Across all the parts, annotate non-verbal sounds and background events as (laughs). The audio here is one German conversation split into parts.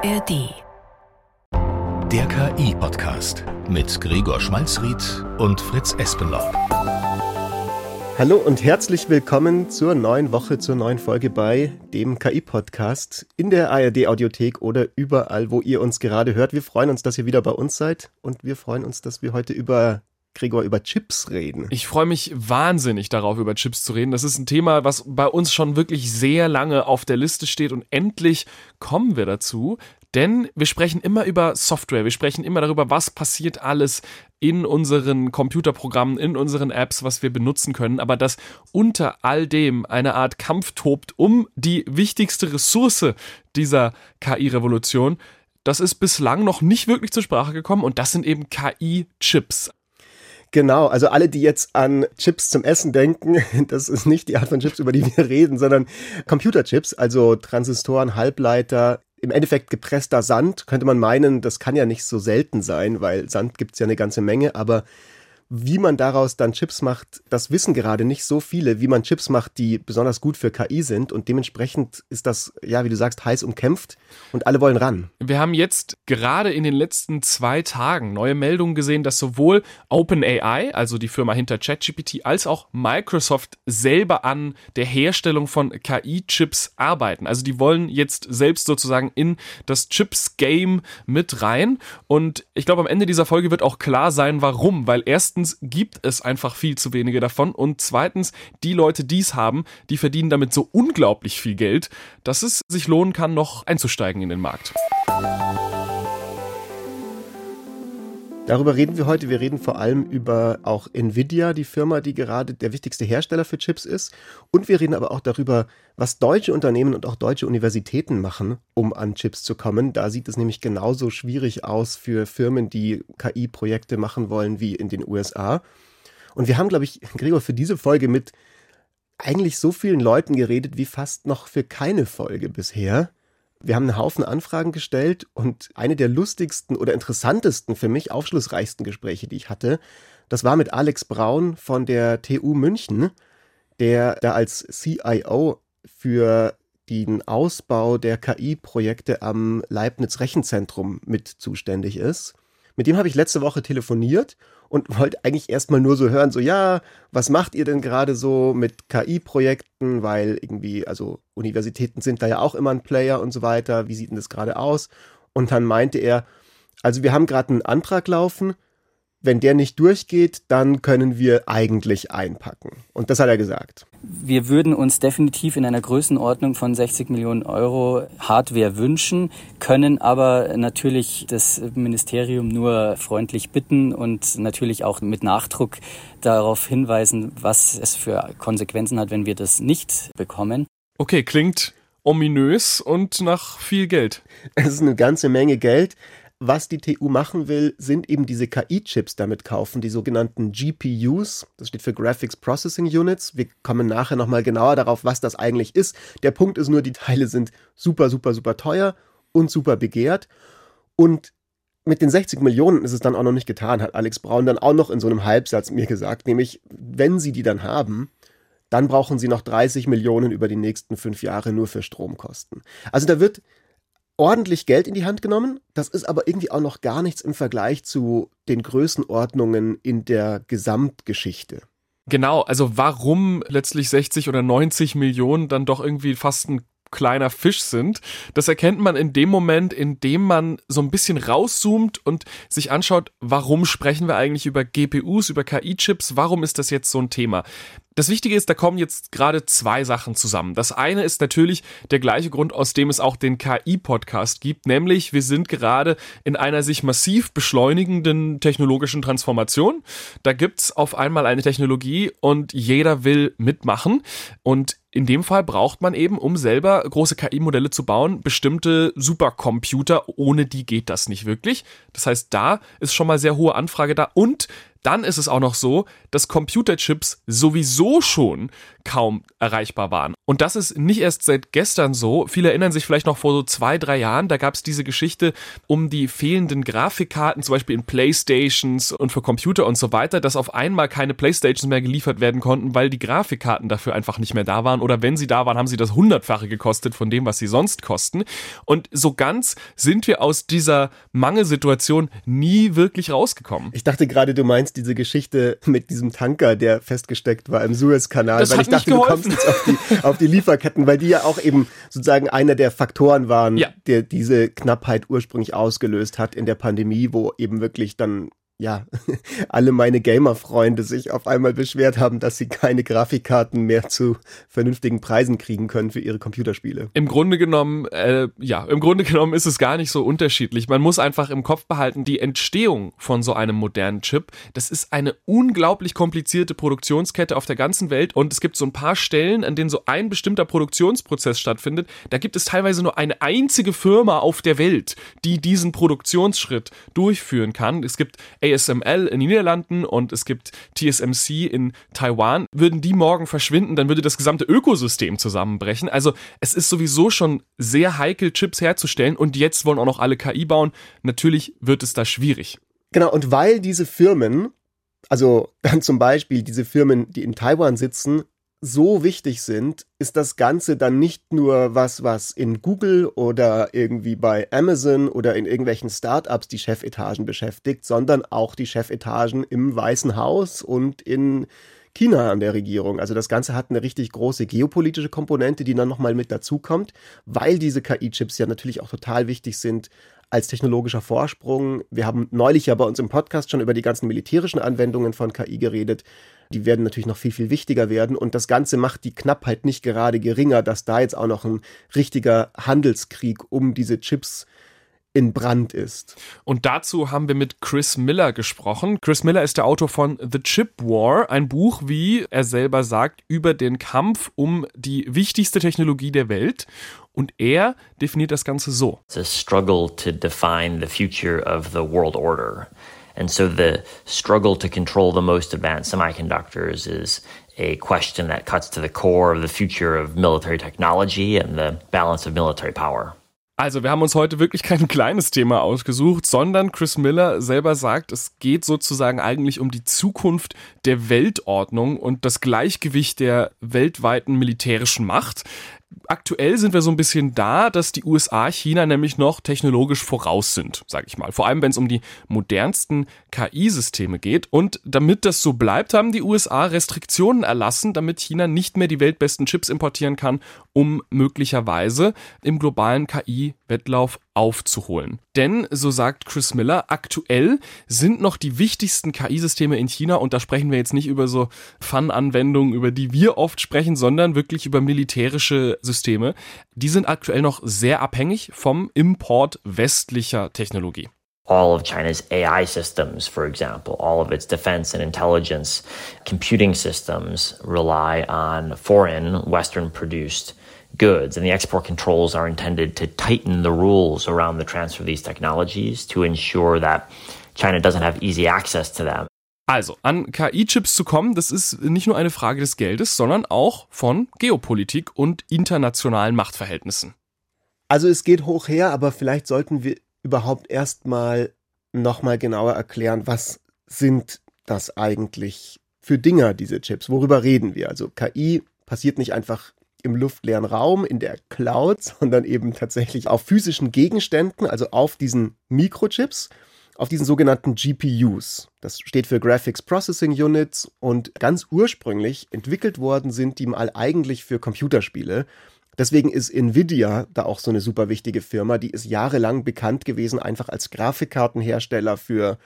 ARD. Der KI-Podcast mit Gregor Schmalzried und Fritz Espenlaub. Hallo und herzlich willkommen zur neuen Woche, zur neuen Folge bei dem KI-Podcast in der ARD-Audiothek oder überall, wo ihr uns gerade hört. Wir freuen uns, dass ihr wieder bei uns seid und wir freuen uns, dass wir heute über Gregor, über Chips reden. Ich freue mich wahnsinnig darauf, über Chips zu reden. Das ist ein Thema, was bei uns schon wirklich sehr lange auf der Liste steht und endlich kommen wir dazu. Denn wir sprechen immer über Software, wir sprechen immer darüber, was passiert alles in unseren Computerprogrammen, in unseren Apps, was wir benutzen können, aber dass unter all dem eine Art Kampf tobt um die wichtigste Ressource dieser KI-Revolution, das ist bislang noch nicht wirklich zur Sprache gekommen und das sind eben KI-Chips. Genau, also alle, die jetzt an Chips zum Essen denken, (laughs) das ist nicht die Art von Chips, über die wir reden, sondern Computerchips, also Transistoren, Halbleiter, im Endeffekt gepresster Sand, könnte man meinen, das kann ja nicht so selten sein, weil Sand gibt's ja eine ganze Menge, aber wie man daraus dann Chips macht, das wissen gerade nicht so viele, wie man Chips macht, die besonders gut für KI sind. Und dementsprechend ist das, ja, wie du sagst, heiß umkämpft und alle wollen ran. Wir haben jetzt gerade in den letzten zwei Tagen neue Meldungen gesehen, dass sowohl OpenAI, also die Firma hinter ChatGPT, als auch Microsoft selber an der Herstellung von KI-Chips arbeiten. Also die wollen jetzt selbst sozusagen in das Chips-Game mit rein. Und ich glaube, am Ende dieser Folge wird auch klar sein, warum. Weil erst erstens gibt es einfach viel zu wenige davon und zweitens, die Leute, die es haben, die verdienen damit so unglaublich viel Geld, dass es sich lohnen kann, noch einzusteigen in den Markt. Darüber reden wir heute. Wir reden vor allem über auch Nvidia, die Firma, die gerade der wichtigste Hersteller für Chips ist. Und wir reden aber auch darüber, was deutsche Unternehmen und auch deutsche Universitäten machen, um an Chips zu kommen. Da sieht es nämlich genauso schwierig aus für Firmen, die KI-Projekte machen wollen, wie in den USA. Und wir haben, glaube ich, Gregor, für diese Folge mit eigentlich so vielen Leuten geredet wie fast noch für keine Folge bisher. Wir haben einen Haufen Anfragen gestellt und eine der lustigsten oder interessantesten, für mich aufschlussreichsten Gespräche, die ich hatte, das war mit Alex Braun von der TU München, der da als CIO für den Ausbau der KI-Projekte am Leibniz Rechenzentrum mit zuständig ist. Mit dem habe ich letzte Woche telefoniert und wollte eigentlich erstmal nur so hören, so ja, was macht ihr denn gerade so mit KI-Projekten, weil irgendwie, also Universitäten sind da ja auch immer ein Player und so weiter, wie sieht denn das gerade aus? Und dann meinte er, also wir haben gerade einen Antrag laufen, wenn der nicht durchgeht, dann können wir eigentlich einpacken. Und das hat er gesagt. Wir würden uns definitiv in einer Größenordnung von 60 Millionen Euro Hardware wünschen, können aber natürlich das Ministerium nur freundlich bitten und natürlich auch mit Nachdruck darauf hinweisen, was es für Konsequenzen hat, wenn wir das nicht bekommen. Okay, klingt ominös und nach viel Geld. Es ist eine ganze Menge Geld. Was die TU machen will, sind eben diese KI-Chips damit kaufen, die sogenannten GPUs. Das steht für Graphics Processing Units. Wir kommen nachher nochmal genauer darauf, was das eigentlich ist. Der Punkt ist nur, die Teile sind super, super, super teuer und super begehrt. Und mit den 60 Millionen ist es dann auch noch nicht getan, hat Alex Braun dann auch noch in so einem Halbsatz mir gesagt. Nämlich, wenn sie die dann haben, dann brauchen sie noch 30 Millionen über die nächsten fünf Jahre nur für Stromkosten. Also da wird ordentlich Geld in die Hand genommen. Das ist aber irgendwie auch noch gar nichts im Vergleich zu den Größenordnungen in der Gesamtgeschichte. Genau, also warum letztlich 60 oder 90 Millionen dann doch irgendwie fast ein kleiner Fisch sind. Das erkennt man in dem Moment, in dem man so ein bisschen rauszoomt und sich anschaut, warum sprechen wir eigentlich über GPUs, über KI-Chips, warum ist das jetzt so ein Thema? Das Wichtige ist, da kommen jetzt gerade zwei Sachen zusammen. Das eine ist natürlich der gleiche Grund, aus dem es auch den KI-Podcast gibt, nämlich wir sind gerade in einer sich massiv beschleunigenden technologischen Transformation. Da gibt's auf einmal eine Technologie und jeder will mitmachen. Und in dem Fall braucht man eben, um selber große KI-Modelle zu bauen, bestimmte Supercomputer. Ohne die geht das nicht wirklich. Das heißt, da ist schon mal sehr hohe Anfrage da und dann ist es auch noch so, dass Computerchips sowieso schon kaum erreichbar waren. Und das ist nicht erst seit gestern so. Viele erinnern sich vielleicht noch vor so zwei, drei Jahren, da gab es diese Geschichte um die fehlenden Grafikkarten, zum Beispiel in Playstations und für Computer und so weiter, dass auf einmal keine Playstations mehr geliefert werden konnten, weil die Grafikkarten dafür einfach nicht mehr da waren. Oder wenn sie da waren, haben sie das hundertfache gekostet von dem, was sie sonst kosten. Und so ganz sind wir aus dieser Mangelsituation nie wirklich rausgekommen. Ich dachte gerade, du meinst diese Geschichte mit diesem Tanker, der festgesteckt war im Suezkanal, das weil ich dachte, geholfen. du kommst jetzt auf die, auf die Lieferketten, weil die ja auch eben sozusagen einer der Faktoren waren, ja. der diese Knappheit ursprünglich ausgelöst hat in der Pandemie, wo eben wirklich dann ja, (laughs) alle meine Gamer-Freunde sich auf einmal beschwert haben, dass sie keine Grafikkarten mehr zu vernünftigen Preisen kriegen können für ihre Computerspiele. Im Grunde genommen, äh, ja, im Grunde genommen ist es gar nicht so unterschiedlich. Man muss einfach im Kopf behalten, die Entstehung von so einem modernen Chip, das ist eine unglaublich komplizierte Produktionskette auf der ganzen Welt und es gibt so ein paar Stellen, an denen so ein bestimmter Produktionsprozess stattfindet. Da gibt es teilweise nur eine einzige Firma auf der Welt, die diesen Produktionsschritt durchführen kann. Es gibt ASML in den Niederlanden und es gibt TSMC in Taiwan, würden die morgen verschwinden, dann würde das gesamte Ökosystem zusammenbrechen. Also es ist sowieso schon sehr heikel, Chips herzustellen und jetzt wollen auch noch alle KI bauen. Natürlich wird es da schwierig. Genau, und weil diese Firmen, also (laughs) dann zum Beispiel diese Firmen, die in Taiwan sitzen, so wichtig sind, ist das Ganze dann nicht nur was, was in Google oder irgendwie bei Amazon oder in irgendwelchen Startups die Chefetagen beschäftigt, sondern auch die Chefetagen im Weißen Haus und in China an der Regierung. Also das Ganze hat eine richtig große geopolitische Komponente, die dann nochmal mit dazukommt, weil diese KI-Chips ja natürlich auch total wichtig sind als technologischer Vorsprung. Wir haben neulich ja bei uns im Podcast schon über die ganzen militärischen Anwendungen von KI geredet. Die werden natürlich noch viel, viel wichtiger werden. Und das Ganze macht die Knappheit nicht gerade geringer, dass da jetzt auch noch ein richtiger Handelskrieg um diese Chips in Brand ist. Und dazu haben wir mit Chris Miller gesprochen. Chris Miller ist der Autor von The Chip War, ein Buch, wie er selber sagt, über den Kampf um die wichtigste Technologie der Welt. Und er definiert das Ganze so. It's a struggle to define the future of the world order. And so the struggle to control the most advanced semiconductors is a question that cuts to the core of the future of military technology and the balance of military power. Also, wir haben uns heute wirklich kein (laughs) kleines Thema ausgesucht, sondern Chris Miller selber sagt, es geht sozusagen eigentlich um die Zukunft der Weltordnung und das Gleichgewicht der weltweiten militärischen Macht aktuell sind wir so ein bisschen da, dass die USA China nämlich noch technologisch voraus sind, sage ich mal. Vor allem, wenn es um die modernsten KI-Systeme geht. Und damit das so bleibt, haben die USA Restriktionen erlassen, damit China nicht mehr die weltbesten Chips importieren kann, um möglicherweise im globalen KI-Wettlauf aufzuholen. Denn, so sagt Chris Miller, aktuell sind noch die wichtigsten KI-Systeme in China und da sprechen wir jetzt nicht über so Fun-Anwendungen, über die wir oft sprechen, sondern wirklich über militärische Systeme. Die sind aktuell noch sehr abhängig vom Import westlicher Technologie. all of China's AI systems, for example, all of its defense and intelligence computing systems rely on foreign, Western produced goods, and the export controls are intended to tighten the rules around the transfer of these technologies to ensure that China doesn't have easy access to them. Also, an KI-Chips zu kommen, das ist nicht nur eine Frage des Geldes, sondern auch von Geopolitik und internationalen Machtverhältnissen. Also es geht hoch her, aber vielleicht sollten wir überhaupt erstmal nochmal genauer erklären, was sind das eigentlich für Dinger, diese Chips? Worüber reden wir? Also KI passiert nicht einfach im luftleeren Raum, in der Cloud, sondern eben tatsächlich auf physischen Gegenständen, also auf diesen Mikrochips, auf diesen sogenannten GPUs. Das steht für Graphics Processing Units und ganz ursprünglich entwickelt worden sind die mal eigentlich für Computerspiele. Deswegen ist Nvidia da auch so eine super wichtige Firma. Die ist jahrelang bekannt gewesen, einfach als Grafikkartenhersteller für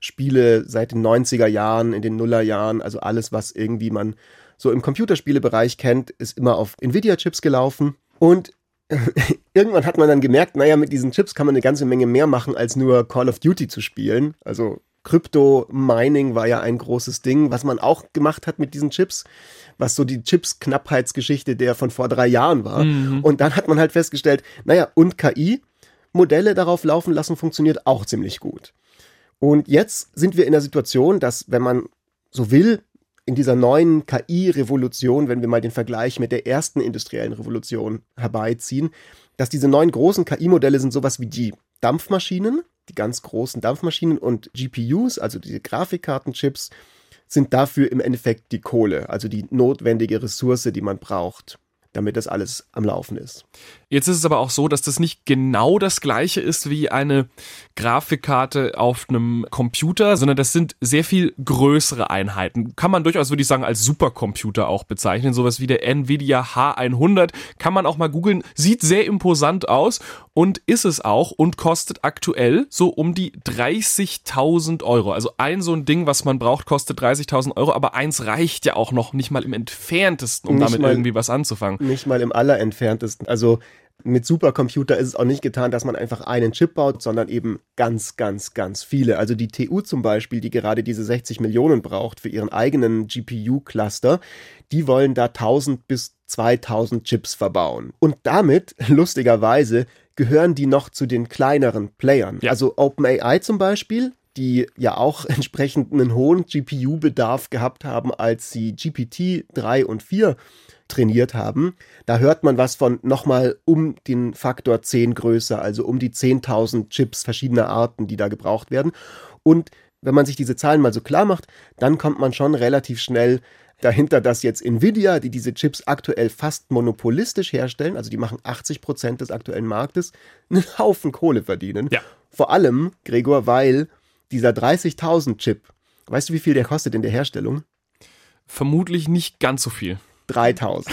Spiele seit den 90er Jahren, in den Nullerjahren, also alles, was irgendwie man so im Computerspielebereich kennt, ist immer auf Nvidia-Chips gelaufen. Und (laughs) irgendwann hat man dann gemerkt, naja, mit diesen Chips kann man eine ganze Menge mehr machen, als nur Call of Duty zu spielen. Also Krypto-Mining war ja ein großes Ding, was man auch gemacht hat mit diesen Chips, was so die Chips-Knappheitsgeschichte der von vor drei Jahren war. Mhm. Und dann hat man halt festgestellt, naja, und KI, Modelle darauf laufen lassen, funktioniert auch ziemlich gut. Und jetzt sind wir in der Situation, dass, wenn man so will, in dieser neuen KI-Revolution, wenn wir mal den Vergleich mit der ersten industriellen Revolution herbeiziehen, dass diese neuen großen KI-Modelle sind sowas wie die Dampfmaschinen, die ganz großen Dampfmaschinen und GPUs, also diese Grafikkartenchips, sind dafür im Endeffekt die Kohle, also die notwendige Ressource, die man braucht damit das alles am Laufen ist. Jetzt ist es aber auch so, dass das nicht genau das gleiche ist wie eine Grafikkarte auf einem Computer, sondern das sind sehr viel größere Einheiten. Kann man durchaus, würde ich sagen, als Supercomputer auch bezeichnen. Sowas wie der Nvidia H100 kann man auch mal googeln. Sieht sehr imposant aus und ist es auch und kostet aktuell so um die 30.000 Euro. Also ein so ein Ding, was man braucht, kostet 30.000 Euro, aber eins reicht ja auch noch nicht mal im entferntesten, um nicht damit mal, irgendwie was anzufangen. Nicht mal im allerentferntesten. Also mit Supercomputer ist es auch nicht getan, dass man einfach einen Chip baut, sondern eben ganz, ganz, ganz viele. Also die TU zum Beispiel, die gerade diese 60 Millionen braucht für ihren eigenen GPU-Cluster, die wollen da 1000 bis 2000 Chips verbauen. Und damit, (laughs) lustigerweise, gehören die noch zu den kleineren Playern. Ja. Also OpenAI zum Beispiel, die ja auch (laughs) entsprechend einen hohen GPU-Bedarf gehabt haben, als sie GPT 3 und 4 trainiert haben. Da hört man was von nochmal um den Faktor 10 größer, also um die 10.000 Chips verschiedener Arten, die da gebraucht werden. Und wenn man sich diese Zahlen mal so klar macht, dann kommt man schon relativ schnell dahinter, dass jetzt Nvidia, die diese Chips aktuell fast monopolistisch herstellen, also die machen 80 Prozent des aktuellen Marktes, einen Haufen Kohle verdienen. Ja. Vor allem, Gregor, weil dieser 30.000 Chip, weißt du, wie viel der kostet in der Herstellung? Vermutlich nicht ganz so viel. 3000.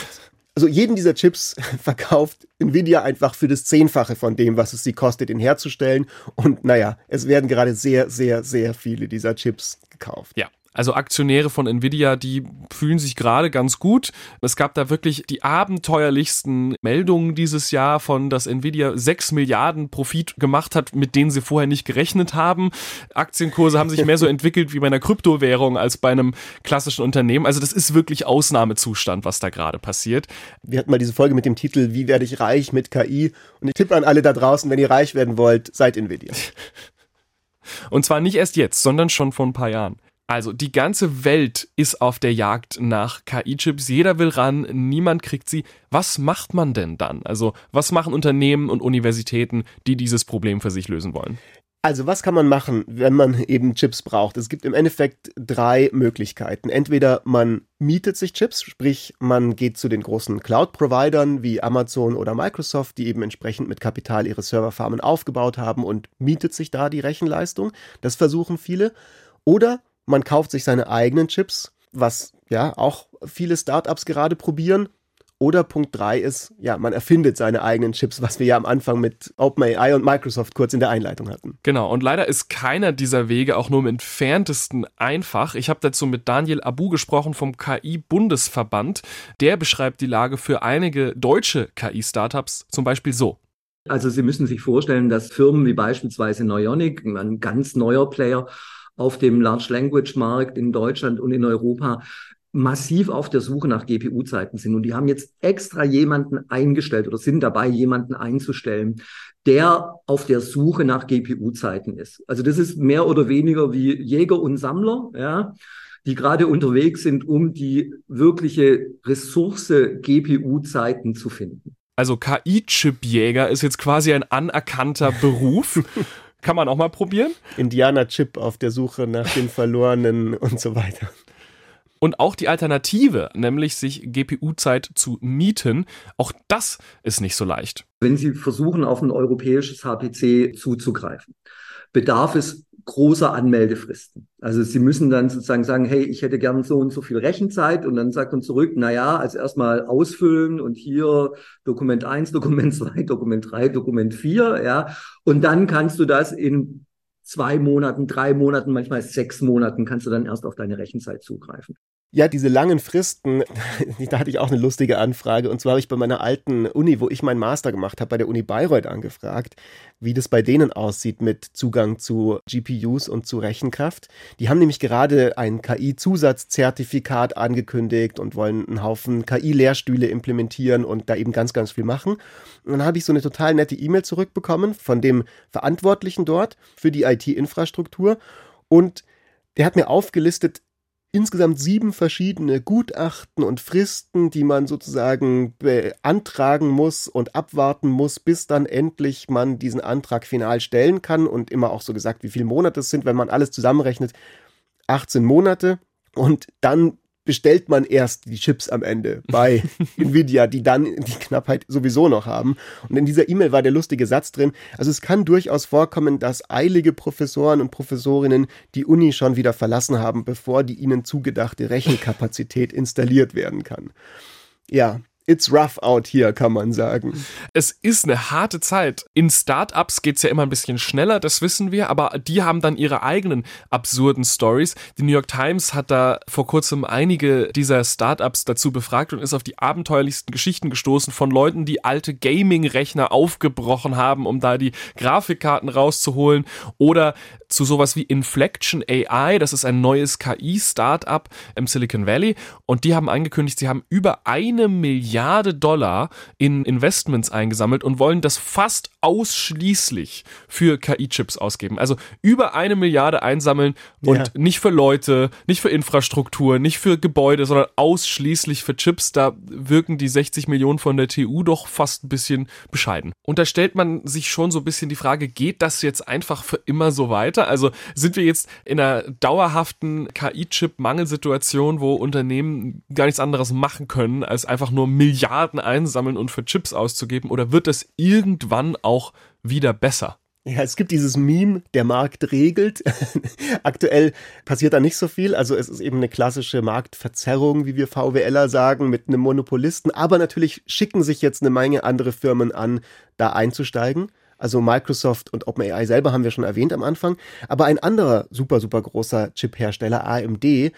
Also jeden dieser Chips (laughs) verkauft Nvidia einfach für das Zehnfache von dem, was es sie kostet, ihn herzustellen. Und naja, es werden gerade sehr, sehr, sehr viele dieser Chips gekauft. Ja. Also Aktionäre von Nvidia, die fühlen sich gerade ganz gut. Es gab da wirklich die abenteuerlichsten Meldungen dieses Jahr von, dass Nvidia 6 Milliarden Profit gemacht hat, mit denen sie vorher nicht gerechnet haben. Aktienkurse haben sich mehr so (laughs) entwickelt wie bei einer Kryptowährung als bei einem klassischen Unternehmen. Also das ist wirklich Ausnahmezustand, was da gerade passiert. Wir hatten mal diese Folge mit dem Titel Wie werde ich reich mit KI? Und ich tippe an alle da draußen, wenn ihr reich werden wollt, seid Nvidia. Und zwar nicht erst jetzt, sondern schon vor ein paar Jahren. Also die ganze Welt ist auf der Jagd nach KI-Chips. Jeder will ran, niemand kriegt sie. Was macht man denn dann? Also was machen Unternehmen und Universitäten, die dieses Problem für sich lösen wollen? Also was kann man machen, wenn man eben Chips braucht? Es gibt im Endeffekt drei Möglichkeiten. Entweder man mietet sich Chips, sprich man geht zu den großen Cloud-Providern wie Amazon oder Microsoft, die eben entsprechend mit Kapital ihre Serverfarmen aufgebaut haben und mietet sich da die Rechenleistung. Das versuchen viele. Oder man kauft sich seine eigenen Chips, was ja auch viele Startups gerade probieren. Oder Punkt 3 ist, ja, man erfindet seine eigenen Chips, was wir ja am Anfang mit OpenAI und Microsoft kurz in der Einleitung hatten. Genau, und leider ist keiner dieser Wege auch nur im entferntesten einfach. Ich habe dazu mit Daniel Abu gesprochen vom KI-Bundesverband. Der beschreibt die Lage für einige deutsche KI-Startups zum Beispiel so. Also Sie müssen sich vorstellen, dass Firmen wie beispielsweise Neuronic, ein ganz neuer Player, auf dem Large Language Markt in Deutschland und in Europa massiv auf der Suche nach GPU-Zeiten sind. Und die haben jetzt extra jemanden eingestellt oder sind dabei, jemanden einzustellen, der auf der Suche nach GPU-Zeiten ist. Also das ist mehr oder weniger wie Jäger und Sammler, ja, die gerade unterwegs sind, um die wirkliche Ressource GPU-Zeiten zu finden. Also KI-Chip-Jäger ist jetzt quasi ein anerkannter Beruf. (laughs) Kann man auch mal probieren. Indiana Chip auf der Suche nach den Verlorenen (laughs) und so weiter. Und auch die Alternative, nämlich sich GPU-Zeit zu mieten, auch das ist nicht so leicht. Wenn Sie versuchen, auf ein europäisches HPC zuzugreifen, bedarf es großer Anmeldefristen. Also Sie müssen dann sozusagen sagen, hey, ich hätte gern so und so viel Rechenzeit und dann sagt man zurück, na ja, also erstmal ausfüllen und hier Dokument 1, (laughs) Dokument 2, Dokument 3, Dokument 4, ja. Und dann kannst du das in zwei Monaten, drei Monaten, manchmal sechs Monaten kannst du dann erst auf deine Rechenzeit zugreifen. Ja, diese langen Fristen, (laughs) da hatte ich auch eine lustige Anfrage. Und zwar habe ich bei meiner alten Uni, wo ich meinen Master gemacht habe, bei der Uni Bayreuth angefragt, wie das bei denen aussieht mit Zugang zu GPUs und zu Rechenkraft. Die haben nämlich gerade ein KI-Zusatzzertifikat angekündigt und wollen einen Haufen KI-Lehrstühle implementieren und da eben ganz, ganz viel machen. Und dann habe ich so eine total nette E-Mail zurückbekommen von dem Verantwortlichen dort für die IT-Infrastruktur. Und der hat mir aufgelistet, insgesamt sieben verschiedene Gutachten und Fristen, die man sozusagen beantragen muss und abwarten muss, bis dann endlich man diesen Antrag final stellen kann und immer auch so gesagt, wie viele Monate es sind, wenn man alles zusammenrechnet, 18 Monate. Und dann bestellt man erst die Chips am Ende bei (laughs) Nvidia, die dann die Knappheit sowieso noch haben. Und in dieser E-Mail war der lustige Satz drin. Also es kann durchaus vorkommen, dass eilige Professoren und Professorinnen die Uni schon wieder verlassen haben, bevor die ihnen zugedachte Rechenkapazität installiert werden kann. Ja, It's rough out here, kann man sagen. Es ist eine harte Zeit. In Startups geht's ja immer ein bisschen schneller, das wissen wir, aber die haben dann ihre eigenen absurden Stories. Die New York Times hat da vor kurzem einige dieser Startups dazu befragt und ist auf die abenteuerlichsten Geschichten gestoßen von Leuten, die alte Gaming-Rechner aufgebrochen haben, um da die Grafikkarten rauszuholen oder zu sowas wie Inflection AI, das ist ein neues KI-Startup im Silicon Valley und die haben angekündigt, sie haben über eine Milliarde Dollar in Investments eingesammelt und wollen das fast ausschließlich für KI-Chips ausgeben. Also über eine Milliarde einsammeln und ja. nicht für Leute, nicht für Infrastruktur, nicht für Gebäude, sondern ausschließlich für Chips. Da wirken die 60 Millionen von der TU doch fast ein bisschen bescheiden. Und da stellt man sich schon so ein bisschen die Frage, geht das jetzt einfach für immer so weiter? Also sind wir jetzt in einer dauerhaften KI-Chip-Mangelsituation, wo Unternehmen gar nichts anderes machen können, als einfach nur Milliarden einsammeln und für Chips auszugeben? Oder wird das irgendwann auch wieder besser. Ja, es gibt dieses Meme, der Markt regelt. (laughs) Aktuell passiert da nicht so viel. Also es ist eben eine klassische Marktverzerrung, wie wir VWLer sagen, mit einem Monopolisten. Aber natürlich schicken sich jetzt eine Menge andere Firmen an, da einzusteigen. Also Microsoft und OpenAI selber haben wir schon erwähnt am Anfang. Aber ein anderer super, super großer Chip-Hersteller, AMD,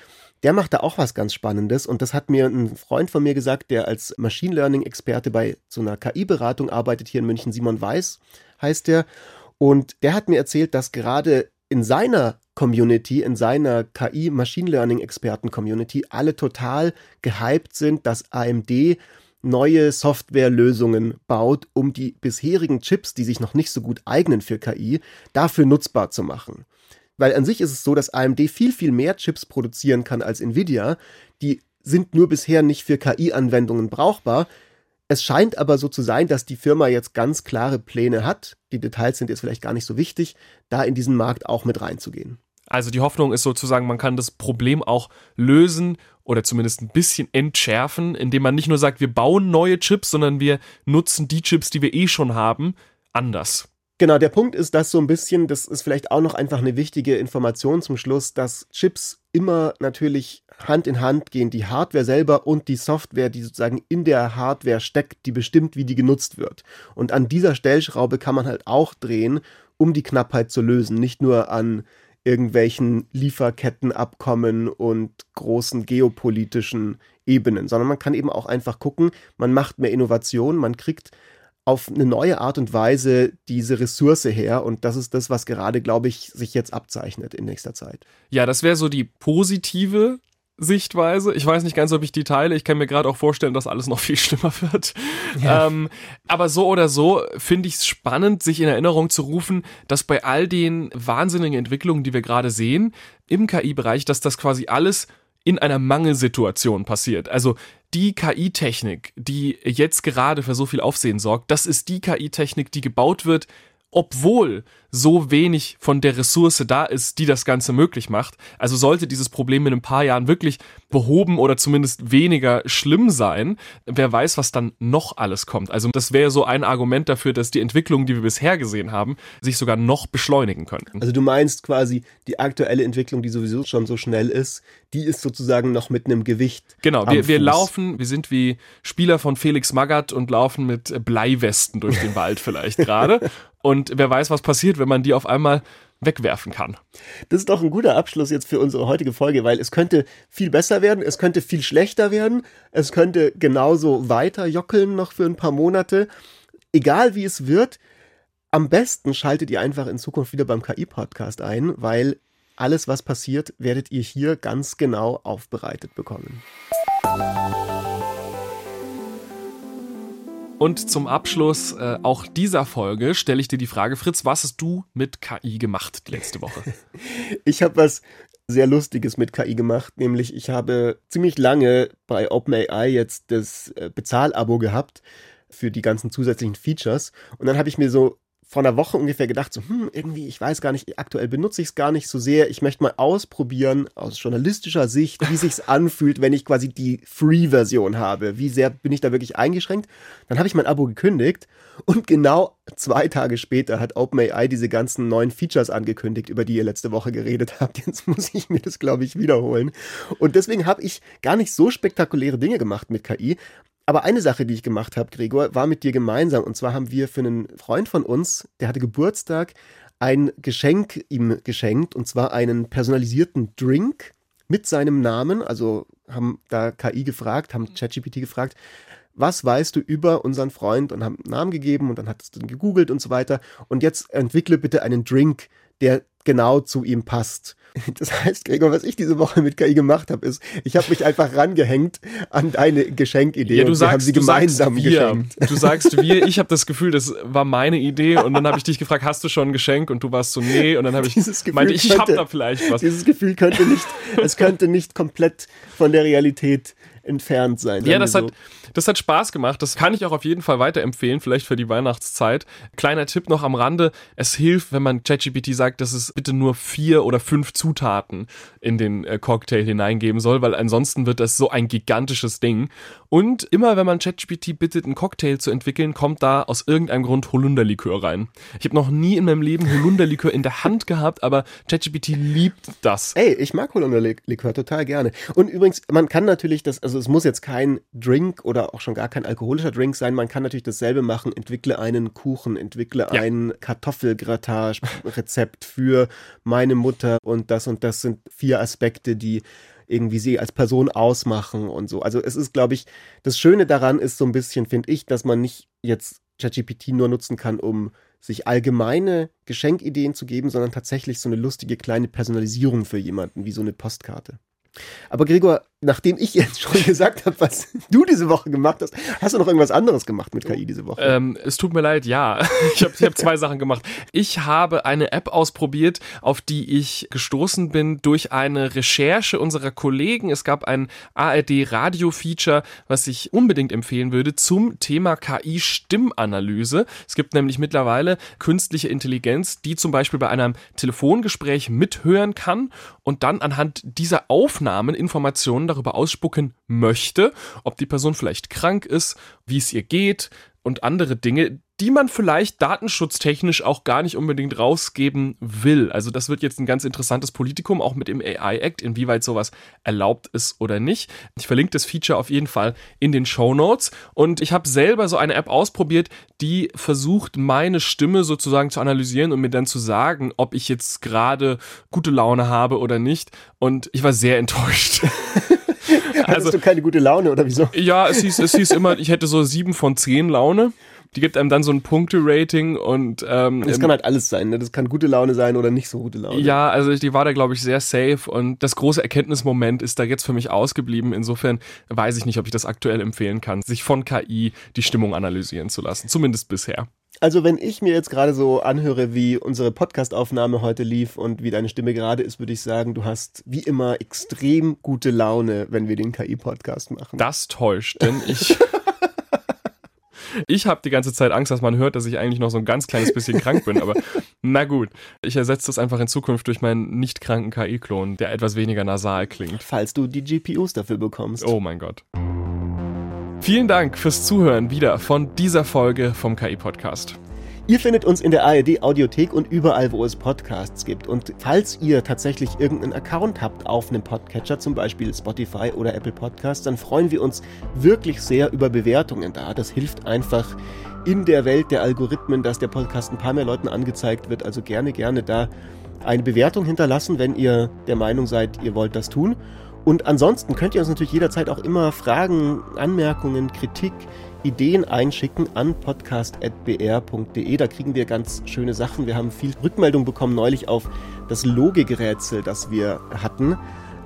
der macht da auch was ganz Spannendes und das hat mir ein Freund von mir gesagt, der als Machine Learning Experte bei so einer KI-Beratung arbeitet hier in München, Simon Weiß heißt der. Und der hat mir erzählt, dass gerade in seiner Community, in seiner KI Machine Learning Experten Community alle total gehypt sind, dass AMD neue Softwarelösungen baut, um die bisherigen Chips, die sich noch nicht so gut eignen für KI, dafür nutzbar zu machen. Weil an sich ist es so, dass AMD viel, viel mehr Chips produzieren kann als Nvidia. Die sind nur bisher nicht für KI-Anwendungen brauchbar. Es scheint aber so zu sein, dass die Firma jetzt ganz klare Pläne hat. Die Details sind jetzt vielleicht gar nicht so wichtig, da in diesen Markt auch mit reinzugehen. Also die Hoffnung ist sozusagen, man kann das Problem auch lösen oder zumindest ein bisschen entschärfen, indem man nicht nur sagt, wir bauen neue Chips, sondern wir nutzen die Chips, die wir eh schon haben, anders. Genau, der Punkt ist, dass so ein bisschen, das ist vielleicht auch noch einfach eine wichtige Information zum Schluss, dass Chips immer natürlich Hand in Hand gehen, die Hardware selber und die Software, die sozusagen in der Hardware steckt, die bestimmt, wie die genutzt wird. Und an dieser Stellschraube kann man halt auch drehen, um die Knappheit zu lösen, nicht nur an irgendwelchen Lieferkettenabkommen und großen geopolitischen Ebenen, sondern man kann eben auch einfach gucken, man macht mehr Innovation, man kriegt auf eine neue Art und Weise diese Ressource her. Und das ist das, was gerade, glaube ich, sich jetzt abzeichnet in nächster Zeit. Ja, das wäre so die positive Sichtweise. Ich weiß nicht ganz, ob ich die teile. Ich kann mir gerade auch vorstellen, dass alles noch viel schlimmer wird. Ja. Ähm, aber so oder so finde ich es spannend, sich in Erinnerung zu rufen, dass bei all den wahnsinnigen Entwicklungen, die wir gerade sehen im KI-Bereich, dass das quasi alles in einer Mangelsituation passiert. Also die KI-Technik, die jetzt gerade für so viel Aufsehen sorgt, das ist die KI-Technik, die gebaut wird, obwohl so wenig von der Ressource da ist, die das Ganze möglich macht. Also sollte dieses Problem in ein paar Jahren wirklich behoben oder zumindest weniger schlimm sein, wer weiß, was dann noch alles kommt. Also das wäre so ein Argument dafür, dass die Entwicklungen, die wir bisher gesehen haben, sich sogar noch beschleunigen könnten. Also du meinst quasi, die aktuelle Entwicklung, die sowieso schon so schnell ist, die ist sozusagen noch mit einem Gewicht. Genau, wir, wir laufen, wir sind wie Spieler von Felix Magath und laufen mit Bleiwesten durch den Wald vielleicht gerade. (laughs) Und wer weiß, was passiert, wenn man die auf einmal wegwerfen kann. Das ist doch ein guter Abschluss jetzt für unsere heutige Folge, weil es könnte viel besser werden, es könnte viel schlechter werden, es könnte genauso weiter jockeln noch für ein paar Monate. Egal wie es wird, am besten schaltet ihr einfach in Zukunft wieder beim KI-Podcast ein, weil alles, was passiert, werdet ihr hier ganz genau aufbereitet bekommen. Und zum Abschluss äh, auch dieser Folge stelle ich dir die Frage, Fritz, was hast du mit KI gemacht letzte Woche? (laughs) ich habe was sehr Lustiges mit KI gemacht, nämlich ich habe ziemlich lange bei OpenAI jetzt das äh, Bezahlabo gehabt für die ganzen zusätzlichen Features und dann habe ich mir so vor einer Woche ungefähr gedacht, so, hm, irgendwie, ich weiß gar nicht, aktuell benutze ich es gar nicht so sehr. Ich möchte mal ausprobieren, aus journalistischer Sicht, wie sich's (laughs) anfühlt, wenn ich quasi die Free-Version habe. Wie sehr bin ich da wirklich eingeschränkt? Dann habe ich mein Abo gekündigt und genau zwei Tage später hat OpenAI diese ganzen neuen Features angekündigt, über die ihr letzte Woche geredet habt. Jetzt muss ich mir das, glaube ich, wiederholen. Und deswegen habe ich gar nicht so spektakuläre Dinge gemacht mit KI, aber eine Sache, die ich gemacht habe, Gregor, war mit dir gemeinsam. Und zwar haben wir für einen Freund von uns, der hatte Geburtstag, ein Geschenk ihm geschenkt. Und zwar einen personalisierten Drink mit seinem Namen. Also haben da KI gefragt, haben ChatGPT gefragt, was weißt du über unseren Freund und haben einen Namen gegeben und dann hat es dann gegoogelt und so weiter. Und jetzt entwickle bitte einen Drink, der genau zu ihm passt. (laughs) Das heißt, Gregor, was ich diese Woche mit KI gemacht habe, ist, ich habe mich einfach rangehängt an deine Geschenkidee ja, du und sagst, wir haben sie gemeinsam sagst geschenkt. Wir. Du sagst wir, (laughs) ich habe das Gefühl, das war meine Idee und dann habe ich dich gefragt, hast du schon ein Geschenk und du warst so nee und dann habe ich Gefühl meinte, ich habe da vielleicht was. Dieses Gefühl könnte nicht, es könnte nicht komplett von der Realität entfernt sein. Ja, das wir hat, das hat Spaß gemacht. Das kann ich auch auf jeden Fall weiterempfehlen, vielleicht für die Weihnachtszeit. Kleiner Tipp noch am Rande. Es hilft, wenn man ChatGPT sagt, dass es bitte nur vier oder fünf Zutaten in den äh, Cocktail hineingeben soll, weil ansonsten wird das so ein gigantisches Ding. Und immer wenn man ChatGPT bittet, einen Cocktail zu entwickeln, kommt da aus irgendeinem Grund Holunderlikör rein. Ich habe noch nie in meinem Leben Holunderlikör in der Hand gehabt, aber ChatGPT liebt das. Ey, ich mag Holunderlikör total gerne. Und übrigens, man kann natürlich das, also es muss jetzt kein Drink oder auch schon gar kein alkoholischer Drink sein. Man kann natürlich dasselbe machen. Entwickle einen Kuchen, entwickle Ja. ein Kartoffelgratin-Rezept für meine Mutter und das und das sind vier Aspekte, die irgendwie sie als Person ausmachen und so. Also es ist, glaube ich, das Schöne daran ist so ein bisschen, finde ich, dass man nicht jetzt ChatGPT nur nutzen kann, um sich allgemeine Geschenkideen zu geben, sondern tatsächlich so eine lustige kleine Personalisierung für jemanden, wie so eine Postkarte. Aber Gregor, nachdem ich jetzt (laughs) schon gesagt habe, was du diese Woche gemacht hast, hast du noch irgendwas anderes gemacht mit KI diese Woche? Ähm, es tut mir leid, ja. (laughs) Ich habe hab zwei Sachen gemacht. Ich habe eine App ausprobiert, auf die ich gestoßen bin durch eine Recherche unserer Kollegen. Es gab ein ARD-Radio-Feature, was ich unbedingt empfehlen würde, zum Thema KI-Stimmanalyse. Es gibt nämlich mittlerweile künstliche Intelligenz, die zum Beispiel bei einem Telefongespräch mithören kann und dann anhand dieser Aufnahmen Informationen darüber ausspucken möchte, ob die Person vielleicht krank ist, wie es ihr geht und andere Dinge, die man vielleicht datenschutztechnisch auch gar nicht unbedingt rausgeben will. Also das wird jetzt ein ganz interessantes Politikum, auch mit dem AI-Act, inwieweit sowas erlaubt ist oder nicht. Ich verlinke das Feature auf jeden Fall in den Show Notes. Und ich habe selber so eine App ausprobiert, die versucht, meine Stimme sozusagen zu analysieren und mir dann zu sagen, ob ich jetzt gerade gute Laune habe oder nicht. Und ich war sehr enttäuscht. (laughs) (laughs) Hattest also- du keine gute Laune oder wieso? Ja, es hieß, es hieß immer, ich hätte so sieben von zehn Laune. Die gibt einem dann so ein Punkte-Rating und ähm, Das kann halt alles sein. Ne? Das kann gute Laune sein oder nicht so gute Laune. ja, also die war da, glaube ich, sehr safe und das große Erkenntnismoment ist da jetzt für mich ausgeblieben. Insofern weiß ich nicht, ob ich das aktuell empfehlen kann, sich von KI die Stimmung analysieren zu lassen. Zumindest bisher. Also wenn ich mir jetzt gerade so anhöre, wie unsere Podcastaufnahme heute lief und wie deine Stimme gerade ist, würde ich sagen, du hast wie immer extrem gute Laune, wenn wir den KI-Podcast machen. Das täuscht, denn ich. (laughs) Ich habe die ganze Zeit Angst, dass man hört, dass ich eigentlich noch so ein ganz kleines bisschen krank bin, aber na gut. Ich ersetze das einfach in Zukunft durch meinen nicht kranken KI-Klon, der etwas weniger nasal klingt. Falls du die GPUs dafür bekommst. Oh mein Gott. Vielen Dank fürs Zuhören wieder von dieser Folge vom KI-Podcast. Ihr findet uns in der ARD Audiothek und überall, wo es Podcasts gibt. Und falls ihr tatsächlich irgendeinen Account habt auf einem Podcatcher, zum Beispiel Spotify oder Apple Podcasts, dann freuen wir uns wirklich sehr über Bewertungen da. Das hilft einfach, in der Welt der Algorithmen, dass der Podcast ein paar mehr Leuten angezeigt wird. Also gerne, gerne da eine Bewertung hinterlassen, wenn ihr der Meinung seid, ihr wollt das tun. Und ansonsten könnt ihr uns natürlich jederzeit auch immer Fragen, Anmerkungen, Kritik, Ideen einschicken an podcast.br.de. Da kriegen wir ganz schöne Sachen. Wir haben viel Rückmeldung bekommen neulich auf das Logikrätsel, das wir hatten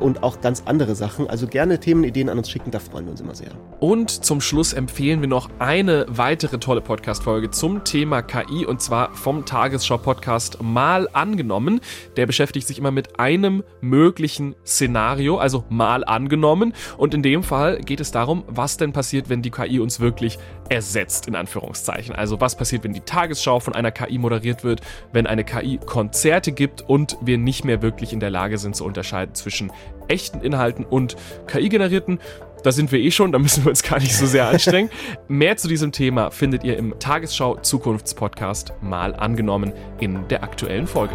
und auch ganz andere Sachen. Also gerne Themenideen an uns schicken, da freuen wir uns immer sehr. Und zum Schluss empfehlen wir noch eine weitere tolle Podcast-Folge zum Thema KI und zwar vom Tagesschau-Podcast Mal angenommen. Der beschäftigt sich immer mit einem möglichen Szenario, also mal angenommen. Und in dem Fall geht es darum, was denn passiert, wenn die KI uns wirklich ersetzt, in Anführungszeichen. Also was passiert, wenn die Tagesschau von einer KI moderiert wird, wenn eine KI Konzerte gibt und wir nicht mehr wirklich in der Lage sind zu unterscheiden zwischen echten Inhalten und KI-generierten. Da sind wir eh schon, da müssen wir uns gar nicht so sehr anstrengen. (laughs) Mehr zu diesem Thema findet ihr im Tagesschau Zukunftspodcast mal angenommen in der aktuellen Folge.